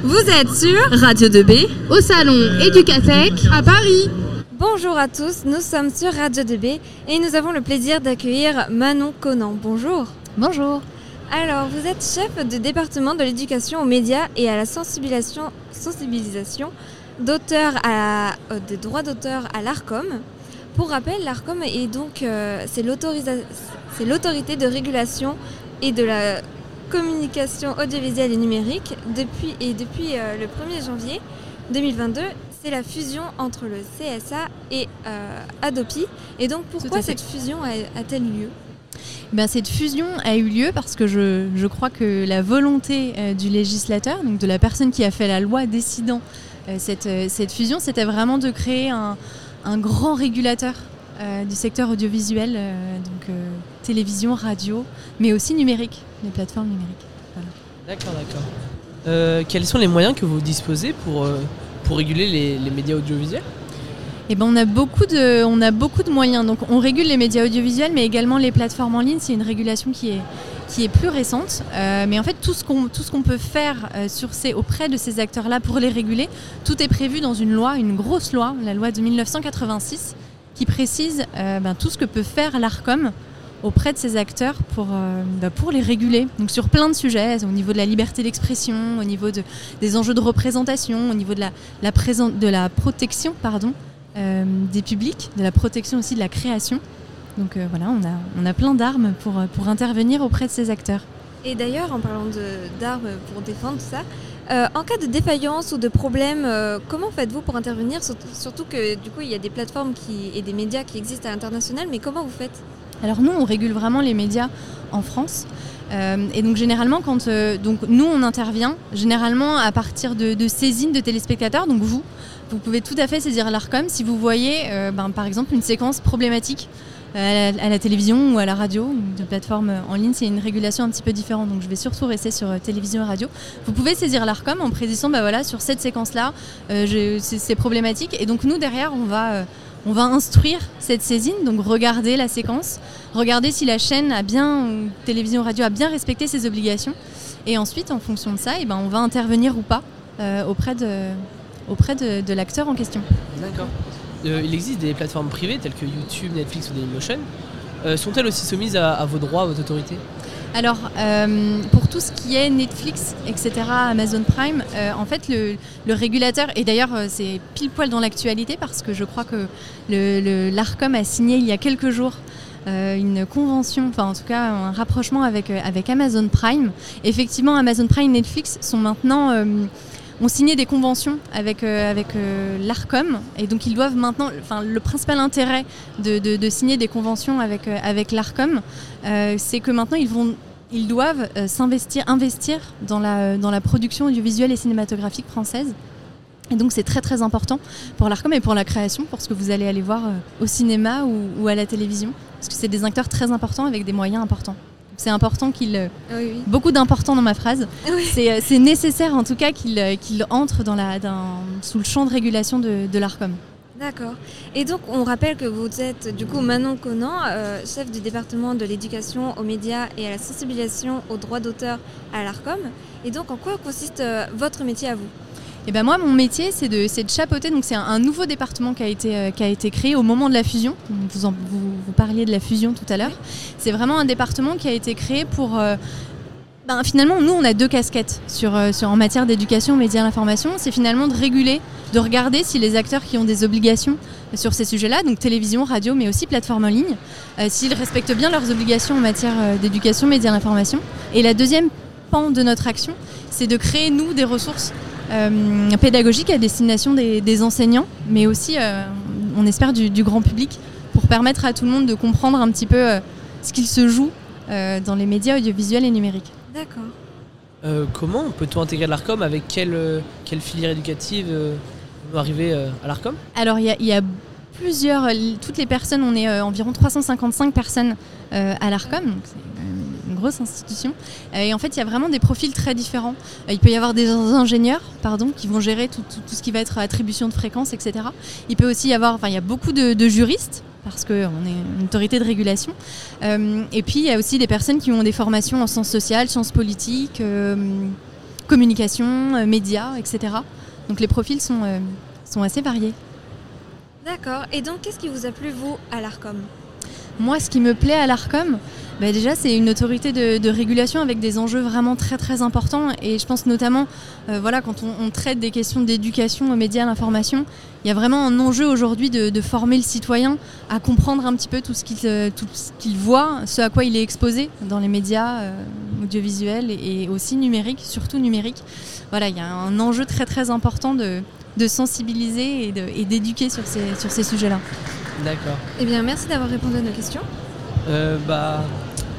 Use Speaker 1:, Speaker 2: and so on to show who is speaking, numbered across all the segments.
Speaker 1: Vous êtes sur
Speaker 2: Radio 2B
Speaker 3: au salon Educatech à Paris.
Speaker 4: Bonjour à tous, nous sommes sur Radio 2B et nous avons le plaisir d'accueillir Manon Conan. Bonjour.
Speaker 5: Bonjour.
Speaker 4: Alors, vous êtes chef de département de l'éducation aux médias et à la sensibilisation, sensibilisation d'auteurs à, euh, des droits d'auteur à l'ARCOM. Pour rappel, l'ARCOM est donc euh, c'est l'autorité de régulation et de la communication audiovisuelle et numérique depuis et depuis euh, le 1er janvier 2022 c'est la fusion entre le CSA et Adopi. Et donc pourquoi cette fusion a-t-elle eu lieu?
Speaker 5: Ben, cette fusion a eu lieu parce que je, je crois que la volonté du législateur, donc de la personne qui a fait la loi décidant cette, cette, fusion, c'était vraiment de créer un, un grand régulateur euh, du secteur audiovisuel, euh, donc euh, télévision, radio, mais aussi numérique, les plateformes numériques.
Speaker 6: D'accord, d'accord. quels sont les moyens que vous disposez pour, pour réguler les, médias audiovisuels?
Speaker 5: Eh ben, on, a beaucoup de, on a beaucoup de moyens. Donc, on régule les médias audiovisuels, mais également les plateformes en ligne. C'est une régulation qui est, qui est plus récente. mais en fait, tout ce qu'on, peut faire sur ces, auprès de ces acteurs-là pour les réguler, tout est prévu dans une loi, une grosse loi, la loi de 1986, qui précise euh, ben, tout ce que peut faire l'ARCOM auprès de ces acteurs pour, euh, ben, pour les réguler. Donc sur plein de sujets, au niveau de la liberté d'expression, au niveau de, des enjeux de représentation, au niveau de la, de la protection pardon, euh, des publics, de la protection aussi de la création. Donc voilà, on a, on a plein d'armes pour, pour intervenir auprès de ces acteurs.
Speaker 4: Et d'ailleurs, en parlant d'armes pour défendre tout ça, euh, en cas de défaillance ou de problème, euh, comment faites-vous pour intervenir? Surtout que du coup, il y a des plateformes qui, et des médias qui existent à l'international, mais comment vous faites?
Speaker 5: Alors nous, on régule vraiment les médias en France. Euh, et donc généralement, quand donc nous on intervient, généralement à partir de, saisines de téléspectateurs, donc vous, vous pouvez tout à fait saisir l'ARCOM si vous voyez ben, par exemple une séquence problématique à la, télévision ou à la radio, de plateforme en ligne, c'est une régulation un petit peu différente. Donc je vais surtout rester sur euh, télévision et radio. Vous pouvez saisir l'ARCOM en précisant, bah voilà, sur cette séquence-là, euh, c'est problématique. Et donc nous, derrière, on va, euh, on va instruire cette saisine, donc regarder la séquence, regarder si la chaîne a bien, ou télévision radio a bien respecté ses obligations. Et ensuite, en fonction de ça, et eh ben, on va intervenir ou pas auprès de, auprès de l'acteur en question.
Speaker 6: D'accord. Euh, il existe des plateformes privées telles que YouTube, Netflix ou Dailymotion. Euh, sont-elles aussi soumises à, vos droits, à votre autorité
Speaker 5: alors, euh, pour tout ce qui est Netflix, etc., Amazon Prime, en fait, le, régulateur, et d'ailleurs, c'est pile poil dans l'actualité parce que je crois que l'ARCOM a signé il y a quelques jours une convention, enfin en tout cas un rapprochement avec, avec Amazon Prime. Effectivement, Amazon Prime et Netflix sont maintenant ont signé des conventions avec, euh, euh, l'ARCOM et donc ils doivent maintenant, le principal intérêt de, signer des conventions avec, euh, l'ARCOM, c'est que maintenant ils vont ils doivent s'investir, investir dans la, dans la production audiovisuelle et cinématographique française. Et donc c'est très très important pour l'ARCOM et pour la création, pour ce que vous allez aller voir au cinéma ou à la télévision, parce que c'est des acteurs très importants avec des moyens importants. C'est important qu'il. Euh, beaucoup d'important dans ma phrase. Euh, c'est nécessaire en tout cas qu'il euh, entre dans la, sous le champ de régulation de, de l'ARCOM.
Speaker 4: D'accord. Et donc, on rappelle que vous êtes du coup Manon Conan, chef du département de l'éducation aux médias et à la sensibilisation aux droits d'auteur à l'ARCOM. Et donc, en quoi consiste votre métier à vous?
Speaker 5: Et ben moi, mon métier, c'est de, de, chapeauter. Donc, c'est un, nouveau département qui a été, euh, qui a été créé au moment de la fusion. Vous, parliez de la fusion tout à l'heure. C'est vraiment un département qui a été créé pour. Euh, ben, finalement, nous, on a deux casquettes sur, euh, sur en matière d'éducation, médias, l'information. C'est finalement de réguler, de regarder si les acteurs qui ont des obligations sur ces sujets-là, donc télévision, radio, mais aussi plateforme en ligne, s'ils respectent bien leurs obligations en matière d'éducation, médias, l'information. Et la deuxième pan de notre action, c'est de créer, nous, des ressources pédagogique à destination des, enseignants, mais aussi, euh, on espère, du, grand public, pour permettre à tout le monde de comprendre un petit peu euh, ce qu'il se joue dans les médias audiovisuels et numériques.
Speaker 4: D'accord.
Speaker 6: comment peut-on intégrer l'ARCOM? Avec quelle, quelle filière éducative on arriver à l'ARCOM?
Speaker 5: Alors, il y, a plusieurs, toutes les personnes, on est environ 355 personnes à l'ARCOM, institution. Euh, et en fait, il y a vraiment des profils très différents. Euh, il peut y avoir des ingénieurs, pardon, qui vont gérer tout, ce qui va être attribution de fréquences, etc. Il peut aussi y avoir, enfin, il y a beaucoup de, juristes parce qu'on est une autorité de régulation. Euh, et puis, il y a aussi des personnes qui ont des formations en sciences sociales, sciences politiques, communication, médias, etc. Donc les profils sont, sont assez variés.
Speaker 4: D'accord. Et donc, qu'est-ce qui vous a plu, vous, à l'ARCOM?
Speaker 5: Moi, ce qui me plaît à l'ARCOM, bah, déjà, c'est une autorité de, régulation avec des enjeux vraiment très très importants. Et je pense notamment, euh, voilà, quand on, traite des questions d'éducation aux médias, à l'information, il y a vraiment un enjeu aujourd'hui de, former le citoyen à comprendre un petit peu tout ce qu'il euh, tout ce qu'il voit, ce à quoi il est exposé dans les médias euh, audiovisuels et, aussi numériques, surtout numériques. Voilà, il y a un enjeu très très important de, sensibiliser et d'éduquer sur ces sujets-là.
Speaker 6: D'accord.
Speaker 4: Eh bien, merci d'avoir répondu à nos questions.
Speaker 6: Euh, bah,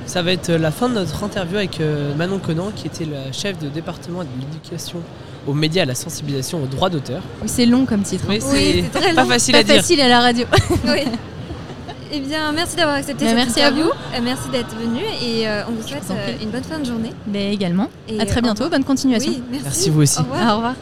Speaker 6: ça va être la fin de notre interview avec euh, Manon Conan, qui était la chef de département de l'éducation aux médias, à la sensibilisation aux droits d'auteur.
Speaker 5: Oui, C'est long comme titre.
Speaker 6: Oui,
Speaker 4: Oui, c'est très
Speaker 6: pas
Speaker 4: long.
Speaker 6: facile
Speaker 5: Pas
Speaker 6: à dire.
Speaker 5: facile à la radio.
Speaker 4: Oui. Eh bien, merci d'avoir accepté
Speaker 5: Bah,
Speaker 4: cette
Speaker 5: merci à
Speaker 4: interview. Euh, Merci d'être venu et euh, on vous souhaite
Speaker 5: vous
Speaker 4: euh, une bonne fin de journée.
Speaker 5: Mais également.
Speaker 4: Et,
Speaker 5: à très bientôt. Bonne continuation.
Speaker 4: Oui, merci.
Speaker 6: Merci vous aussi.
Speaker 4: Au revoir.
Speaker 5: Au revoir.